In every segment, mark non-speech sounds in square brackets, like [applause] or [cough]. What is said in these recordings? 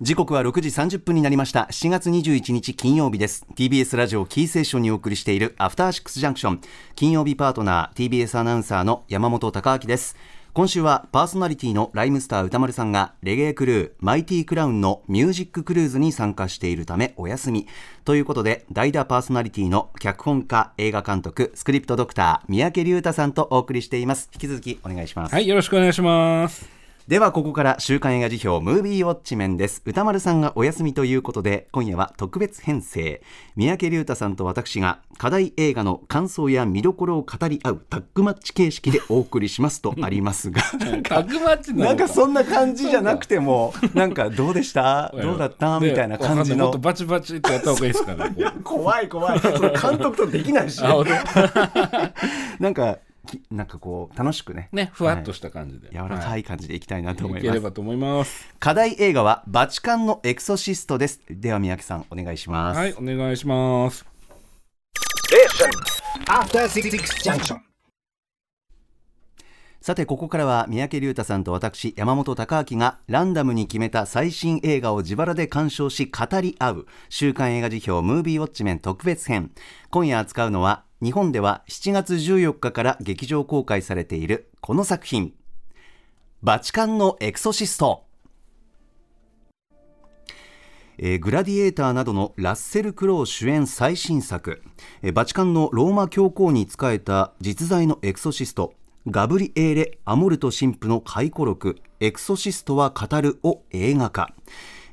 時刻は6時30分になりました。7月21日金曜日です。TBS ラジオキーセーションにお送りしているアフターシックスジャンクション。金曜日パートナー TBS アナウンサーの山本貴明です。今週はパーソナリティのライムスター歌丸さんがレゲエクルーマイティクラウンのミュージッククルーズに参加しているためお休み。ということで代打パーソナリティの脚本家映画監督スクリプトドクター三宅龍太さんとお送りしています。引き続きお願いします。はいよろしくお願いします。ではここから週刊映画辞表ムービーウォッチメンです。歌丸さんがお休みということで今夜は特別編成。三宅龍太さんと私が課題映画の感想や見どころを語り合うタッグマッチ形式でお送りしますとありますが。[laughs] タッグマッチなんかそんな感じじゃなくてもなんかどうでした？どうだった？みたいな感じの。もっとバチバチってやった方がいいですかね。怖い怖い。それ監督とできないし。[laughs] なんかなんかこう楽しくね。ねふわっとした感じで、はい、柔らかい感じでいきたいなと思います、い。ければと思います。課題映画はバチカンのエクソシストです。では三宅さんお願いします。はいお願いします。さてここからは三宅龍太さんと私山本貴明がランダムに決めた最新映画を自腹で鑑賞し語り合う週刊映画辞表ムービーウォッチメン特別編。今夜扱うのは日本では7月14日から劇場公開されているこの作品。バチカンのエクソシスト。えー、グラディエーターなどのラッセル・クロウ主演最新作、えー、バチカンのローマ教皇に仕えた実在のエクソシスト。ガブリエーレ・アモルト神父の回顧録「エクソシストは語る」を映画化。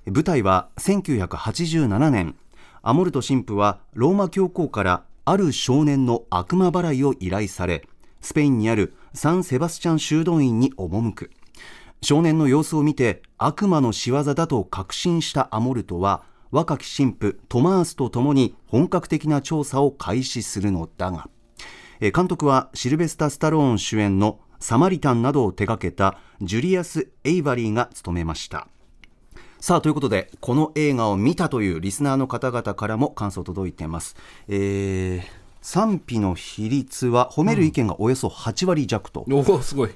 舞台は1987年。アモルト神父はローマ教皇からある少年の悪魔払いを依頼されスペインにあるサン・セバスチャン修道院に赴く。少年の様子を見て悪魔の仕業だと確信したアモルトは若き神父トマースと共に本格的な調査を開始するのだが監督はシルベスタ・スタローン主演のサマリタンなどを手掛けたジュリアス・エイバリーが務めました。さあということでこの映画を見たというリスナーの方々からも感想届いています、えー賛否の比率は褒める意見がおよそ8割弱と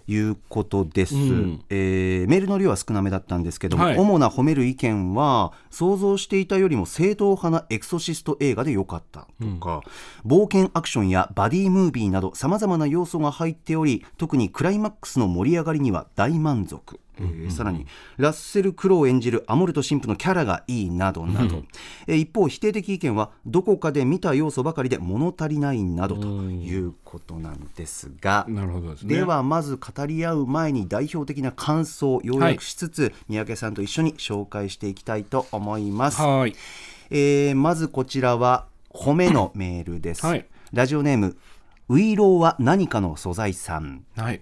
い。うことです、うん、えー、メールの量は少なめだったんですけども、はい、主な褒める意見は想像していたよりも正統派なエクソシスト映画でよかったとか、うん、冒険アクションやバディムービーなどさまざまな要素が入っており特にクライマックスの盛り上がりには大満足えー、さらにラッセル・クロウ演じるアモルト神父のキャラがいいなどなど、えー、一方否定的意見はどこかで見た要素ばかりで物足りないなどということなんですが。なるほどで、ね、ではまず語り合う前に代表的な感想を要約しつつ、はい、三宅さんと一緒に紹介していきたいと思います。はい。えー、まずこちらは褒めのメールです。はい、ラジオネームウイローは何かの素材さん。はい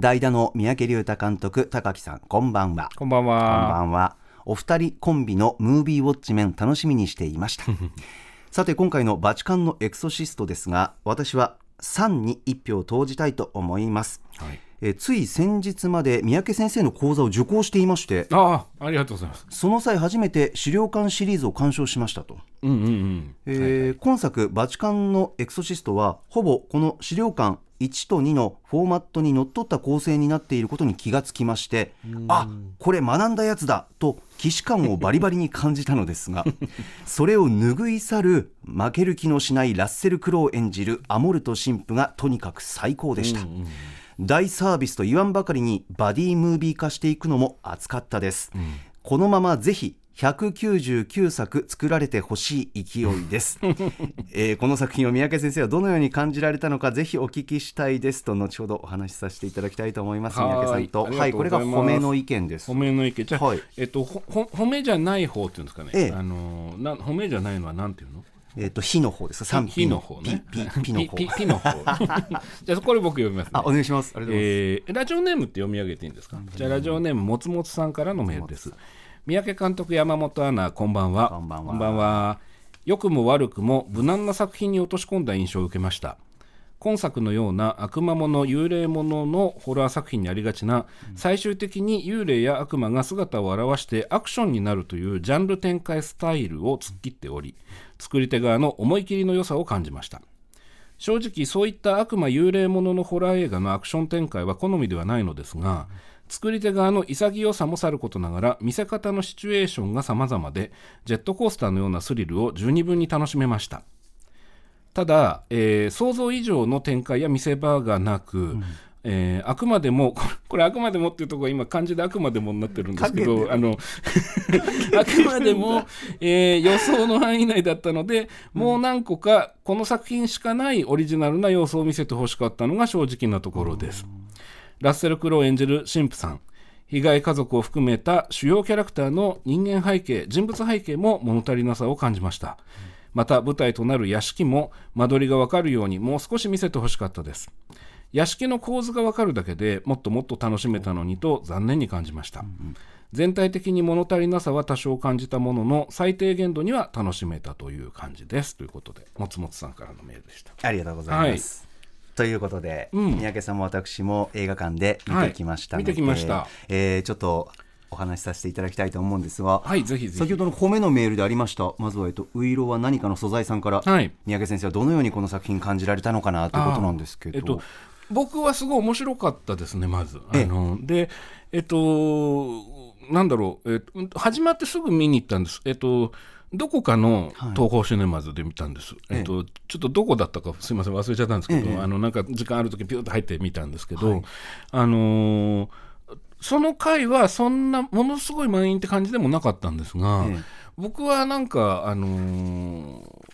代打の三宅龍太監督高木さんこんばんは。こんばんは。こんばんは。お二人コンビのムービーウォッチメン楽しみにしていました。[laughs] さて今回のバチカンのエクソシストですが私は3に1票投じたいと思います、はいえつい先日まで三宅先生の講座を受講していましてああありがとうございます。その際初めて資料館シリーズを鑑賞しましたと、今作「バチカンのエクソシスト」はほぼこの資料館1と2のフォーマットにのっとった構成になっていることに気がつきましてあこれ学んだやつだと既視感をバリバリに感じたのですが [laughs] それを拭い去る負ける気のしないラッセル・クロウ演じるアモルト神父がとにかく最高でした。大サービスと言わんばかりにバディムービー化していくのも熱かったです、うん、このままぜひ199作作られてほしい勢いです、[laughs] えー、この作品を三宅先生はどのように感じられたのかぜひお聞きしたいです。と後ほどお話しさせていただきたいと思います三宅さんと。はいこれが褒めの意見です。褒めの意見。じゃあ、はい、えっとほ褒めじゃない方っていうんですかね、ええ、あのな褒めじゃないのはなんていうの？えっ、と、火の方です。三火の方ね。ピ、[laughs] の方。ピ、ピの方。[laughs] じゃあ、これ僕読みます、ね、あ、お願いします。ありがとうございます。えー、ラジオネームって読み上げていいんですか？じゃあ、ラジオネーム、もつもつさんからのメールです。三宅監督、山本アナ、こんばんは。こんばんは。こんばんは。良くも悪くも無難な作品に落とし込んだ印象を受けました。今作のような悪魔もの幽霊もののホラー作品にありがちな、最終的に幽霊や悪魔が姿を現してアクションになるというジャンル展開スタイルを突っ切っており作り手側の思い切りの良さを感じました。正直そういった悪魔幽霊もののホラー映画のアクション展開は好みではないのですが作り手側の潔さもさることながら見せ方のシチュエーションが様々でジェットコースターのようなスリルを十二分に楽しめました。ただ、えー想像以上の展開や見せ場がなく、えーあくまでも [laughs] これあくまでもっていうところが今漢字であくまでもになってるんですけどあのあくまでも、えー予想の範囲内だったのでもう何個かこの作品しかないオリジナルな要素を見せてほしかったのが正直なところです。ラッセル・クロウ演じる神父さん。被害家族を含めた主要キャラクターの人間背景人物背景も物足りなさを感じました。また舞台となる屋敷も間取りがわかるようにもう少し見せてほしかったです屋敷の構図がわかるだけでもっともっと楽しめたのにと残念に感じました、全体的に物足りなさは多少感じたものの最低限度には楽しめたという感じです。ということでもつもつさんからのメールでした。ありがとうございます。ということで、うん。三宅さんも私も映画館で見てきましたので、はい。見てきました。えーちょっとお話しさせていただきたいと思うんですが、はいぜひぜひ。先ほどの褒めのメールでありました。まずは、えっと、ウイロは何かの素材さんから、はい。三宅先生はどのようにこの作品感じられたのかなということなんですけど、えっと、僕はすごい面白かったですねまず。あえ。えのでえっとなんだろう、えっと、始まってすぐ見に行ったんです。えっとどこかのはい。東宝シネマズで見たんです、えっと、ちょっとどこだったかすいません忘れちゃったんですけど、ええ。あのなんか時間ある時ピューッと入ってみたんですけど、はい。あのーその回はそんなものすごい満員って感じでもなかったんですが、ええ。僕はなんか、あのー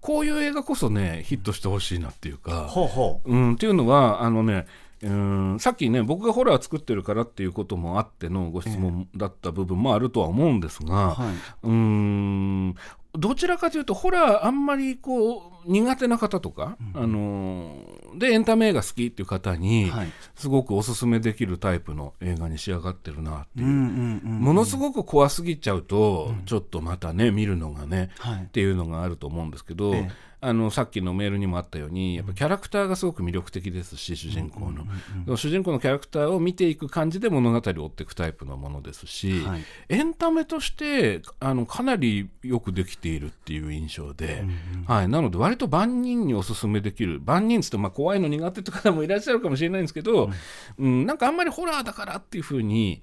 こういう映画こそねヒットしてほしいなっていうか、ほうほう。ん、っていうのはあのねうんさっきね僕がホラー作ってるからっていうこともあってのご質問だった部分もあるとは思うんですう、が、はい、うんどちらかというとホラーあんまりこう苦手な方とか、あのーでエンタメ映画好きっていう方にはい。すごくおすすめできるタイプの映画に仕上がってるなっていう。ものすごく怖すぎちゃうと、ちょっとまたね見るのがね、はい。っていうのがあると思うんですけど、ええあのさっきのメールにもあったようにやっぱキャラクターがすごく魅力的ですし主人公の、主人公のキャラクターを見ていく感じで物語を追っていくタイプのものですし、はい。エンタメとしてあのかなりよくできているっていう印象で、はい、なので割と万人におすすめできる万人っつってまあ怖いの苦手って方もいらっしゃるかもしれないんですけど、うんなんかあんまりホラーだからっていうふうに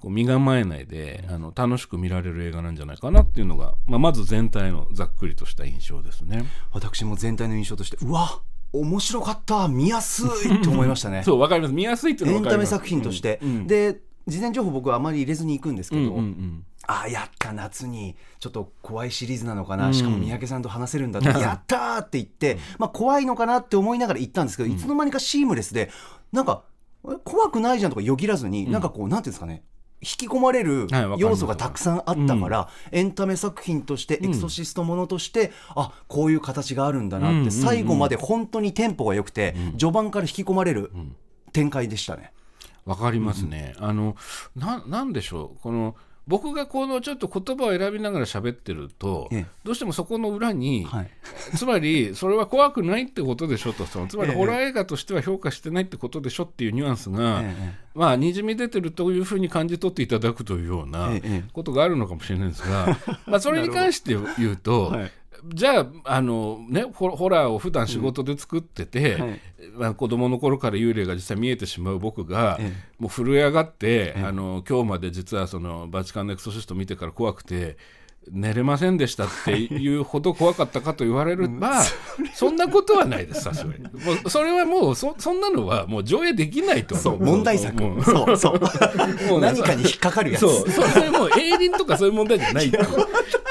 こう身構えないであの楽しく見られる映画なんじゃないかなっていうのが、まあ、まず全体のざっくりとした印象ですね。私も全体の印象としてうわ面白かった見やすいと思いましたね。[laughs] そうわかります。見やすいっていうのエはわかります。ンタメ作品として、うんうん。で事前情報僕はあまり入れずに行くんですけど、うんうんうん。ああやった夏にちょっと怖いシリーズなのかな、しかも三宅さんと話せるんだって、やったーって言って、まあ、怖いのかなって思いながら行ったんですけど、いつの間にかシームレスでなんかえ怖くないじゃんとかよぎらずに、なんかこうなんていうんですかね引き込まれる要素がたくさんあったから、エンタメ作品として、エクソシストものとしてあこういう形があるんだなって、うんうんうん。最後まで本当にテンポが良くて、序盤から引き込まれる展開でしたね。わかりますね。あのななんでしょう？この僕がこのちょっと言葉を選びながら喋ってると、ええ。どうしてもそこの裏に、はい。[laughs] つまりそれは怖くないってことでしょとそのつまりええ。ホラー映画としては評価してないってことでしょっていうニュアンスが、ええ。まあにじみ出てるというふうに感じ取っていただくというようなことがあるのかもしれないんですが、[laughs] まあそれに関して言うと、はいじゃああの、ね、ホホラーを普段仕事で作ってて、うんはい。まあ、子供の頃から幽霊が実際見えてしまう僕が、えもう震え上がって、あの今日まで実はそのバチカンのエクソシスト見てから怖くて寝れませんでしたっていうほど怖かったかと言われれば、そんなことはないですさすがに。もうそれはもうそそんなのはもう上映できないと思そう問題作。もうそうそう。もうね何かに引っかかるやつ。そう。そそれもう営林とかそういう問題じゃない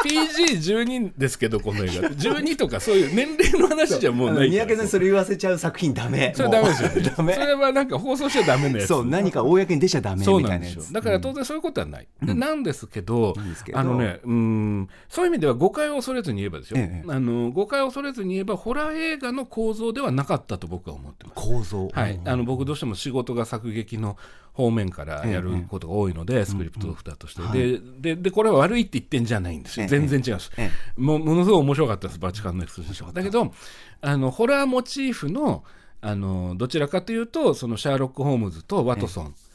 PG12 ですけどこの映画。12とかそういう年齢の話じゃもうない三宅さんにそれ言わせちゃう作品ダメ。それダメですよ、ね、ダメ。それはなんか放送しちゃダメなやつ。そう何か公に出ちゃダメみたいなやつ。だから当然そういうことはない、でなんですけどなんあのねうんそういう意味では誤解を恐れずに言えばですよ、ええ。あの誤解を恐れずに言えばホラー映画の構造ではなかったと僕は思ってます。構造。はい、あの僕どうしても仕事が作劇の方面からやることが多いので、スクリプトドクターとして、でででこれは悪いって言ってんじゃないんですよ、ええ全然違います、えもうものすごい面白かったですバチカンのエクソシストだけどあのホラーモチーフのあのどちらかというとそのシャーロック・ホームズとワトソン。あ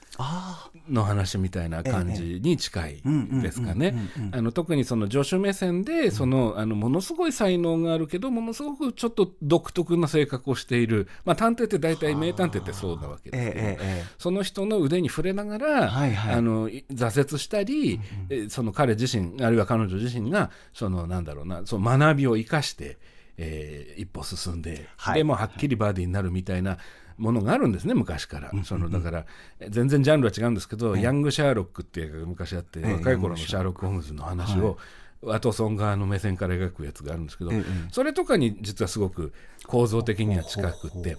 の話みたいな感じに近いですかね。あの特にその助手目線でそのあのものすごい才能があるけどものすごくちょっと独特な性格をしている、まあ、探偵って大体名探偵ってそうなわけですけど、その人の腕に触れながら、はいはい、あの挫折したり、うん、その彼自身あるいは彼女自身がそのなんだろうなその学びを生かして、えー、一歩進んで、はい、でもはっきりバーディーになるみたいな。ものがあるんですね昔から、そのだから全然ジャンルは違うんですけど、ヤング・シャーロックっていう昔あって、若い頃のシャーロック・ホームズの話を、ワトソン側の目線から描くやつがあるんですけど、それとかに実はすごく構造的には近くって。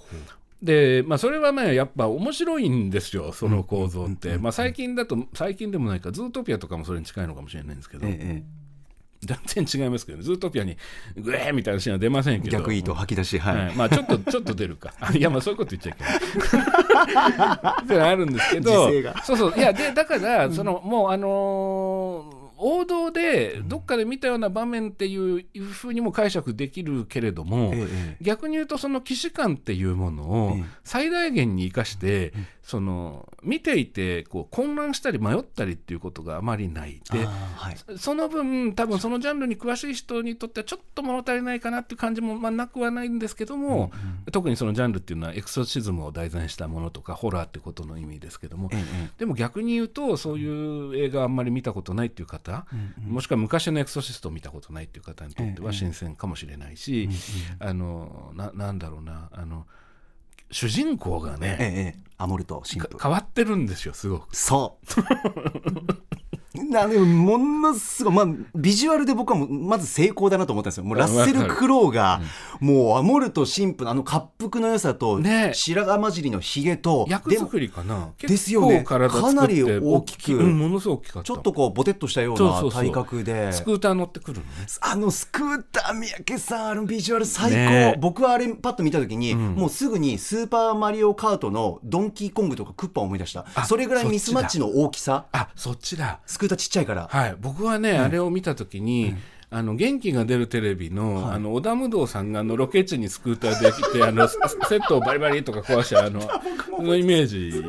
で、まあ、それはねやっぱ面白いんですよその構造って、まあ、最近だと最近でもないかズートピアとかもそれに近いのかもしれないんですけど。ええ全然違いますけどね、ズートピアにグエーみたいなシーンは出ませんけど、逆いいと吐き出し、はい、はい、まあちょっとちょっと出るか、[laughs] いや、まあそういうこと言っちゃいけない。[laughs] [laughs] ってあるんですけど、そうそう、いや、でだから、そのもう、あのでどっかで見たような場面っていうふうにも解釈できるけれども、ええ、逆に言うとその既視感っていうものを最大限に生かして、え、その見ていてこう混乱したり迷ったりっていうことがあまりないで、はい、その分多分そのジャンルに詳しい人にとってはちょっと物足りないかなっていう感じもまあなくはないんですけども、うんうん、特にそのジャンルっていうのはエクソシズムを題材にしたものとかホラーってことの意味ですけども、でも逆に言うとそういう映画あんまり見たことないっていう方、うんうん、もしくは昔のエクソシストを見たことないっていう方にとっては新鮮かもしれないし、あのななんだろうなあの主人公がね、ええ、アモルト変わってるんですよすごく。そうなでもものすごい、まあ、ビジュアルで僕はもまず成功だなと思ったんですよ。もうラッセル・クロウが、うん、もうアモルト神父のあの滑腹の良さと、ね、白髪混じりのひげと役作りかな。ですよね。かなり大きく、うん、ものすごく大きかった。ちょっとこうボテッとしたような体格で。スクーター乗ってくるの、ね、あのスクーター三宅さんあのビジュアル最高、ね、僕はあれパッと見た時に、うん、もうすぐにスーパーマリオカートのドンキーコングとかクッパを思い出した。それぐらいミスマッチの大きさ。あそっちだ。スクーターちっちゃいから。はい、僕はね、うん、あれを見た時に、うん。あの元気が出るテレビのはい、あの織田無道さんがあのロケ地にスクーターで来てあの [laughs] セットをバリバリとか壊したあの [laughs] のイメージ。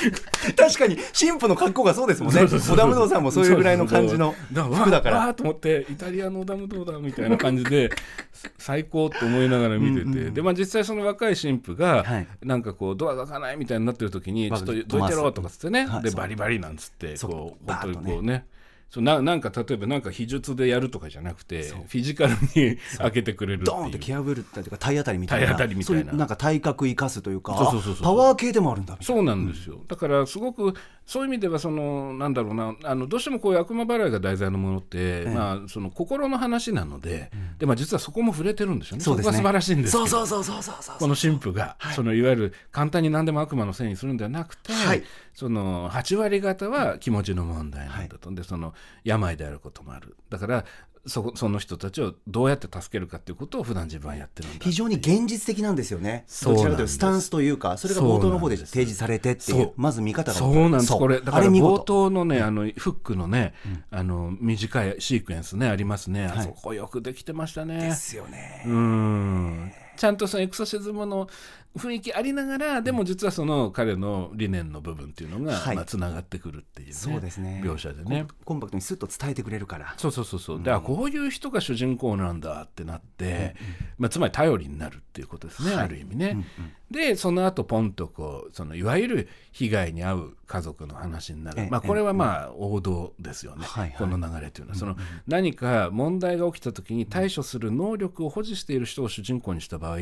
[laughs] 確かに神父の格好がそうですもんね。織田無道さんもそういうぐらいの感じの服だから。わーと思ってイタリアの織田無道だみたいな感じで [laughs] 最高と思いながら見てて、うんうん、でまあ実際その若い神父が、はい、なんかこうドアが開かないみたいになってる時にちょっとどいてろとかつってね、でバリバリなんつってこう本当にこうねそうななんか例えばなんか秘術でやるとかじゃなくてフィジカルに開けてくれるドーンって気破るっていうか体当たりみたいな。体当たりみたいななんか体格生かすというかパワー系でもあるんだ。そうなんですよ、うん、だからすごくそういう意味ではそのなんだろうなあのどうしてもこういう悪魔払いが題材のものって、ええ、まあ、その心の話なので、うん、でまあ、実はそこも触れてるんですよね。そうですね。そこが素晴らしいんですそうそうそうそうそうこの神父が、はい、そのいわゆる簡単に何でも悪魔のせいにするんではなくて、はい、その8割方は気持ちの問題なんだと、はい、でその病であることもある。だからそその人たちをどうやって助けるかということを普段自分はやってるんだ非常に現実的なんですよね。どちらかというとスタンスというかそれが冒頭の方で提示されてっていうまず見方が。そうなんです。これだから冒頭のねあのフックのね、うん、あの短いシークエンスねありますね、はい、あそこよくできてましたね。ですよね。うん。ちゃんとそのエクソシズムの雰囲気ありながらでも実はその彼の理念の部分っていうのが、はい。まあ、つながってくるっていう、ね、そうですね。描写でね。コンパクトにスッと伝えてくれるから。そうそうそうそう、うん、だからこういう人が主人公なんだってなって、うんまあ、つまり頼りになるっていうことですね、はい、ある意味ね、うんうん、でその後ポンとこうそのいわゆる被害に遭う家族の話になる、まあ、これはまあ王道ですよね、この流れというのは、その何か問題が起きた時に対処する能力を保持している人を主人公にした場合、あ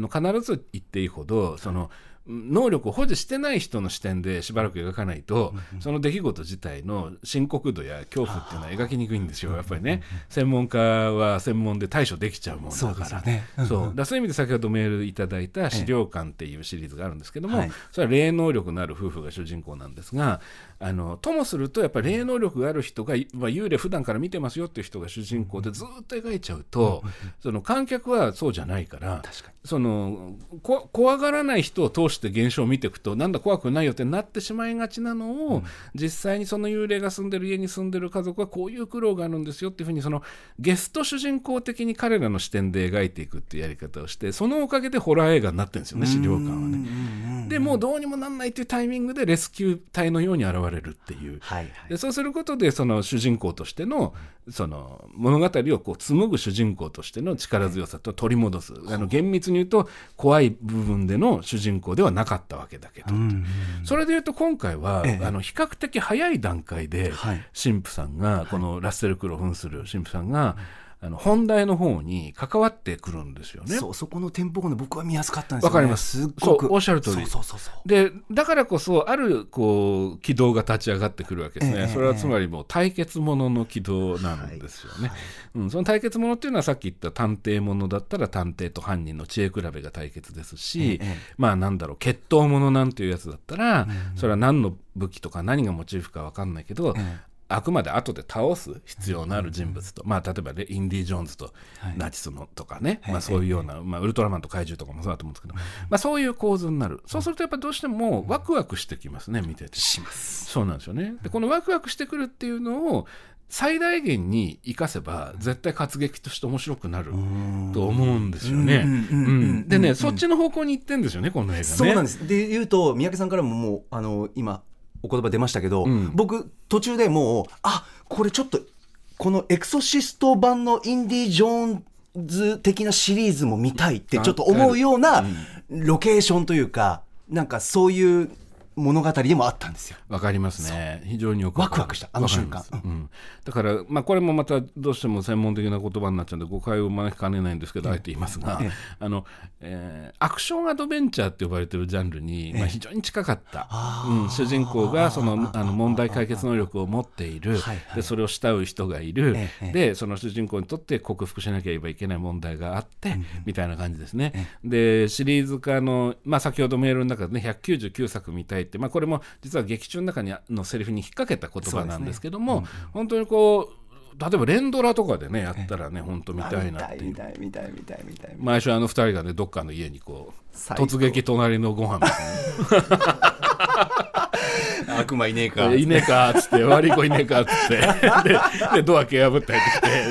の必ず言っていいほどその能力を保持してない人の視点でしばらく描かないと、その出来事自体の深刻度や恐怖っていうのは描きにくいんですよ、やっぱりね、専門家は専門で対処できちゃうもんだから、ね、そう。だそういう意味で先ほどメールいただいた資料館っていうシリーズがあるんですけども、それは霊能力のある夫婦が主人公なんですが、あのともすると、やっぱり霊能力がある人が、まあ、幽霊普段から見てますよっていう人が主人公でずっと描いちゃうと、その観客はそうじゃないから、その怖がらない人を通して現象を見ていくとなんだ怖くないよってなってしまいがちなのを、うん、実際にその幽霊が住んでる家に住んでる家族はこういう苦労があるんですよっていうふうにそのゲスト主人公的に彼らの視点で描いていくっていうやり方をしてそのおかげでホラー映画になってるんですよね資料館はね。でもうどうにもなんないっていうタイミングでレスキュー隊のように現れるっていう。はいはい。でそうすることでその主人公としてのその物語をこう紡ぐ主人公としての力強さと取り戻す、あの厳密に言うと怖い部分での主人公ではなかったわけだけど、それで言うと今回は、ええ。あの比較的早い段階ではい。神父さんが、このラッセル・クロウ扮する神父さんが、あの本題の方に関わってくるんですよね。そうそこのテンポ感で僕は見やすかったんですよ、ね、わかります。すっごく。おっしゃる通り。そうそうそうそう。でだからこそあるこう軌道が立ち上がってくるわけですね、ええ。それはつまりもう対決ものの軌道なんですよね、うん、その対決ものっていうのはさっき言った探偵ものだったら探偵と犯人の知恵比べが対決ですし、ええまあなんだろう決闘ものなんていうやつだったら、それは何の武器とか何がモチーフか分かんないけど、えあくまで後で倒す必要のある人物と、まあ、例えばねインディ・ジョーンズとナチスのとかね、まあ、そういうような、まあ、ウルトラマンと怪獣とかもそうだと思うんですけど、まあ、そういう構図になる。そうするとやっぱどうしてもワクワクしてきますね見てて。します。そうなんですよね。でこのワクワクしてくるっていうのを最大限に生かせば絶対活劇として面白くなると思うんですよね。でねそっちの方向に行ってんですよねこの映画ね。そうなんです。で言うと三宅さんからももうあの今お言葉出ましたけど、うん。僕途中でもうあこれちょっとこのエクソシスト版のインディ・ジョーンズ的なシリーズも見たいってちょっと思うようなロケーションというかなんかそういう物語でもあったんですよ。わかりますね。非常によくワクワクしたあの瞬間。わかうん。だから、まあ、これもまたどうしても専門的な言葉になっちゃうんで誤解を招きかねないんですけど、あえて言いますが、ええ。あの、えーアクションアドベンチャーって呼ばれてるジャンルに、まあ、非常に近かった。うん、主人公がそのあの問題解決能力を持っている、はいはい。でそれを慕う人がいる、ええでその主人公にとって克服しなければいけない問題があって、みたいな感じですね。でシリーズ化の、まあ、先ほどメールの中でね199作見たいって、まあ、これも実は劇中の中にのセリフに引っ掛けた言葉なんですけども、本当にこう例えば連ドラとかでねやったらね本当見たいなっていう。毎週あの2人がねどっかの家にこう突撃隣のご飯。みたいな悪魔いねえか。[laughs] いねえかっつって悪い子いねえかっつって。ででドア蹴破って入っ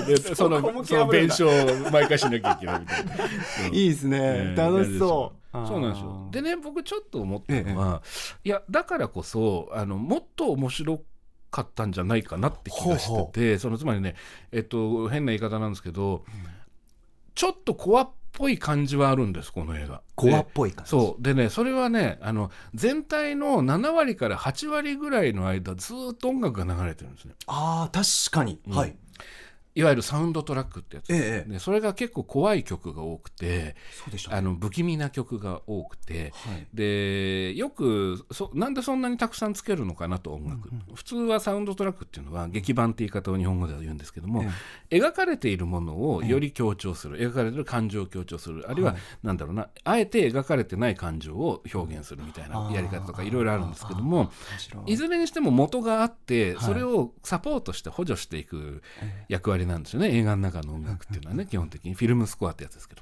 てきてでそのその弁償を毎回しなきゃいけないみたいな。[laughs] いいですね、えー楽しそうそうなんですよ。でね、僕ちょっと思ったのは、いや、だからこそ、あの、もっと面白かったんじゃないかなって気がしてて、そのつまりね、えっと、変な言い方なんですけど、ちょっとコアっぽい感じはあるんです、この映画。コアっぽい感じ。そう。でねそれはねあの全体の7割から8割ぐらいの間ずーっと音楽が流れてるんですね。ああ確かに、はいいわゆるサウンドトラックってやつ、ええでそれが結構怖い曲が多くてあの不気味な曲が多くて、はい。でよくそなんでそんなにたくさんつけるのかなと音楽、普通はサウンドトラックっていうのは劇版って言い方を日本語では言うんですけども、描かれているものをより強調する、描かれている感情を強調するあるいは、なんだろうなあえて描かれてない感情を表現するみたいなやり方とかいろいろあるんですけどもい。ずれにしても元があってそれをサポートして補助していく役割なんですよね。映画の中の音楽っていうのはね基本的に。フィルムスコアってやつですけど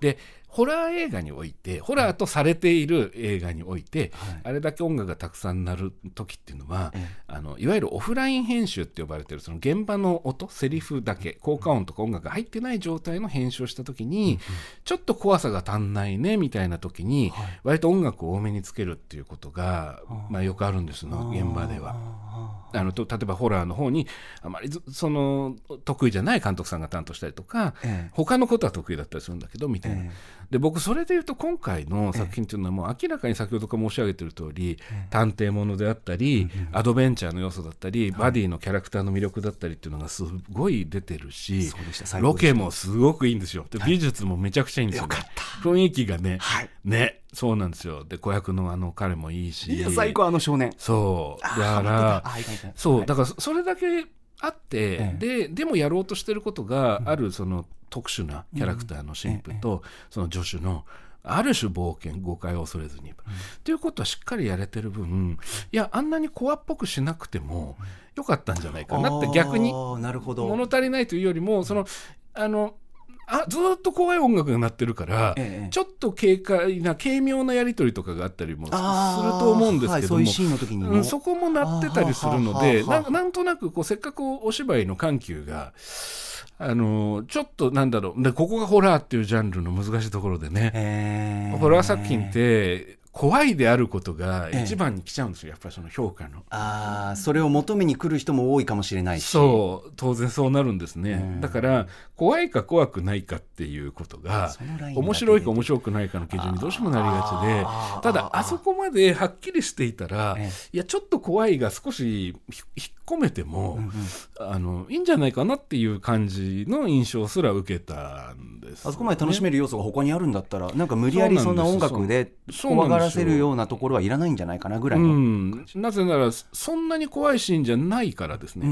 でホラー映画においてホラーとされている映画において、あれだけ音楽がたくさん鳴る時っていうのは、あのいわゆるオフライン編集って呼ばれてるその現場の音セリフだけ効果音とか音楽が入ってない状態の編集をした時に、ちょっと怖さが足んないねみたいな時に、割と音楽を多めにつけるっていうことが、まあ、よくあるんですの現場では。あのと例えばホラーの方にあまりずその得意じゃない監督さんが担当したりとか、ええ。他のことは得意だったりするんだけどみたいな、えで僕それで言うと今回の作品っていうのはもう明らかに先ほどから申し上げてる通り、探偵ものであったり、アドベンチャーの要素だったり、バディのキャラクターの魅力だったりっていうのがすごい出てるしロケもすごくいいんですよ。で美術もめちゃくちゃいいんですよ,、ね。雰囲気がね、はい。ねそうなんですよ。で子役のあの彼もいいし。いや最高あの少年。そう。だからそうだからそそれだけあって、えででもやろうとしてることがあるその特殊なキャラクターの神父とその助手のある種冒険誤解を恐れずに、っていうことはしっかりやれてる分いやあんなにコアっぽくしなくてもよかったんじゃないかなって逆に物足りないというよりもそのあのあずーっと怖い音楽が鳴ってるから、ええちょっと軽快な軽妙なやり取りとかがあったりもすすると思うんですけども、はいそういうシーンの時にも、うん、そこもなってたりするのあでなんとなくこうせっかくお芝居の緩急があのちょっとなんだろう。でここがホラーっていうジャンルの難しいところでね、えー。ホラー作品って怖いであることが一番に来ちゃうんですよ、やっぱりその評価の。ああそれを求めに来る人も多いかもしれないし。そう当然そうなるんですね、うん。だから怖いか怖くないかっていうことが面白いか面白くないかの基準にどうしてもなりがちでただあそこまではっきりしていたらえいやちょっと怖いが少しひ引っ込めても、あのいいんじゃないかなっていう感じの印象すら受けたんです、あそこまで楽しめる要素が他にあるんだったらなんか無理やりそんな音楽で怖がらせるようなところはいらないんじゃないかなぐらいの、うん、なぜならそんなに怖いシーンじゃないからですね。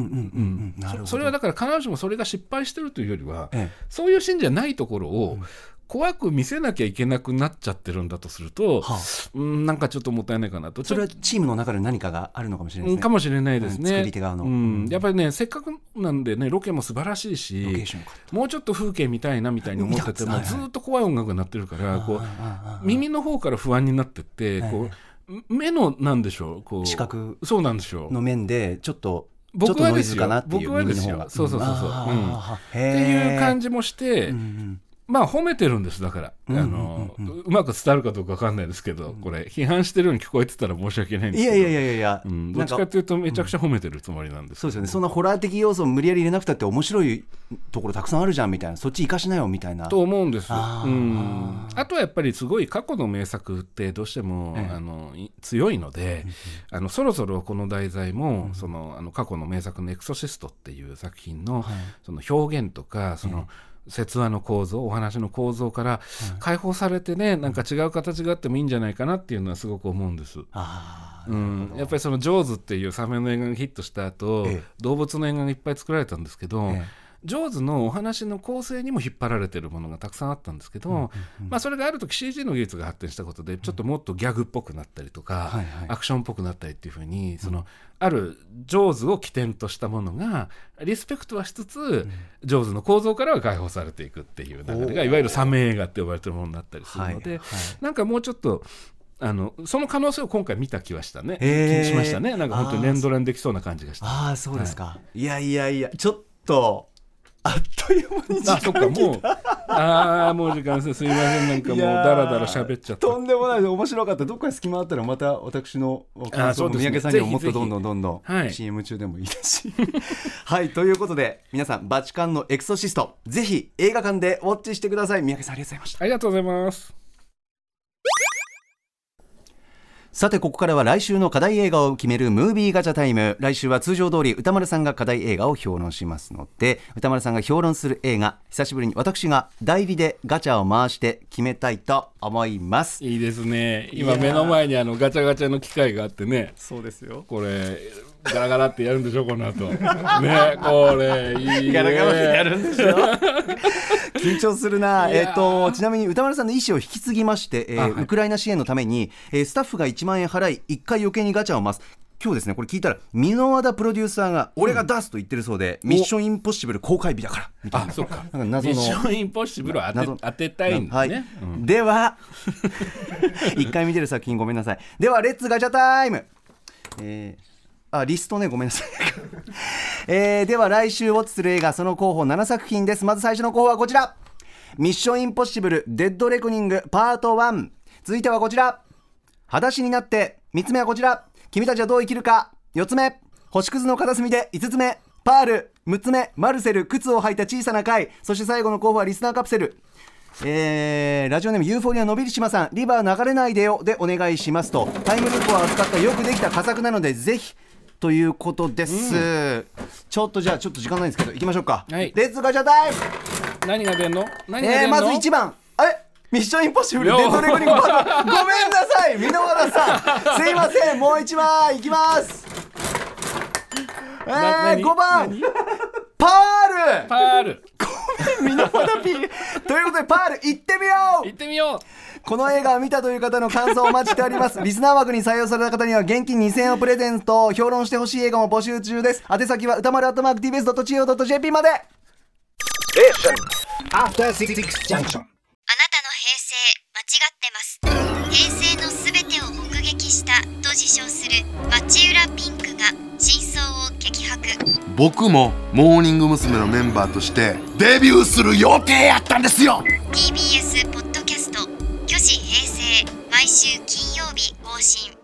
そそれはだから必ずしもそれが失敗してるというよりは、えそういうシーンじゃないところを怖く見せなきゃいけなくなっちゃってるんだとすると、はあ。うん、なんかちょっともったいないかなと。それはチームの中で何かがあるのかもしれないですね。うんかもしれないですね。うん作り手側の。うん。やっぱりね、せっかくなんでね、ロケも素晴らしいロケしーションよかっ、もうちょっと風景見たいなみたいに思ってても、はいはいずっと怖い音楽になってるから、こう耳の方から不安になってって、こう目のなんでしょう、こう視覚そうなんでしょう。の面でちょっと僕はですよ。かなっていう僕はですよ。そうそうそうそう。あうん。あっていう感じもして、うんうんまあ褒めてるんですだから、うんうんあのうまく伝わるかどうか分かんないですけど、これ批判してるように聞こえてたら申し訳ないんですけど。いやいやいやいやうん、どっちかというとめちゃくちゃ褒めてるつもりなんですそうですよね。そんなホラー的要素を無理やり入れなくたって面白いところたくさんあるじゃんみたいな。そっち生かしなよみたいなと思うんです。あー。うん。あとはやっぱりすごい過去の名作ってどうしても、ええあのい強いので、あのそろそろこの題材も、そのあの過去の名作の「エクソシスト」っていう作品の,、その表現とかその、説話の構造お話の構造から解放されてね、なんか違う形があってもいいんじゃないかなっていうのはすごく思うんです。あうん、やっぱりその「ジョーズ」っていうサメの映画がヒットした後、ええ。動物の映画がいっぱい作られたんですけど、えジョーズのお話の構成にも引っ張られてるものがたくさんあったんですけど、まあ、それがある時 CG の技術が発展したことでちょっともっとギャグっぽくなったりとか、はいはいアクションっぽくなったりっていうふうにそのあるジョーズを起点としたものがリスペクトはしつつ、ジョーズの構造からは解放されていくっていう流れがいわゆるサメ映画って呼ばれてるものになったりするので、はいはいなんかもうちょっと。あのその可能性を今回見た気はしたね、へー。気しましたね。なんか本当に連ドラにできそうな感じがした。ああそうですか、い、やいやいやちょっとあっという間に時あ、そっか、間もう、ああ、もう時間です。すいません、なんかもう、だらだら喋っちゃった。とんでもない面白かった。どっかに隙間あったらまた私の感想ね。三宅さんにももっとどんどんどんどんはい。CM 中でもいいですし。[laughs] はいということで皆さんバチカンのエクソシストぜひ映画館でウォッチしてください。三宅さんありがとうございました。ありがとうございます。さてここからは来週の課題映画を決めるムービーガチャタイム。来週は通常通り歌丸さんが課題映画を評論しますので歌丸さんが評論する映画久しぶりに私が代理でガチャを回して決めたいと思います。いいですね。今目の前にあのガチャガチャの機械があってね、そうですよ。これ、ガラガラってやるんでしょ、この後。[laughs] ね、これ、いいね。ガラガラってやるんでしょ？[laughs] 緊張するな、えっとちなみに宇多丸さんの意志を引き継ぎまして、えーあはい。ウクライナ支援のために、えースタッフが1万円払い1回余計にガチャを回す。今日ですねこれ聞いたら簑和田プロデューサーが俺が出すと言ってるそうで、ミッションインポッシブル公開日だからみたいな。あ、そっか。なんか謎の。ミッションインポッシブルを当て当てたいんですはい。ね。うんでは [laughs] 一回見てる作品ごめんなさい。ではレッツガチャタイム。えーあリストねごめんなさい、[laughs] えーでは来週ウォッチする映画その候補7作品です。まず最初の候補はこちら。ミッションインポッシブルデッドレコニングパート1続いてはこちら。裸足になって3つ目はこちら。君たちはどう生きるか。4つ目。星屑の片隅で5つ目。パール。6つ目。マルセル靴を履いた小さな貝。そして最後の候補はリスナーカプセル。えーラジオネームユーフォニアのびりしまさん。リバー流れないでよ。でお願いしますと。タイムループを扱ったよくできた佳作なのでぜひということです、ちょっとじゃあちょっと時間ないんですけど行きましょうか、はい。レッツガチャタイム。何が出んの？何がえー、まず1番。あれ？ミッションインポッシブル。よデッドレコニングパートごめんなさい箕輪田さん。すいません。もう1枚いきます。えなー、何5番パール。パール。簑和田 P ということでパール行ってみよう行ってみよこの映画を見たという方の感想をお待ちしております。[laughs] リスナー枠に採用された方には現金2000円をプレゼント、評論してほしい映画も募集中です。宛先は歌丸アットマーク TBS.CO.JP まで。あなたの平成間違ってます平成のすべてを目撃したと自称する町浦ピンクが真相を激白。僕もモーニング娘。のメンバーとしてデビューする予定やったんですよ。TBS ポッドキャスト「虚子平成」毎週金曜日信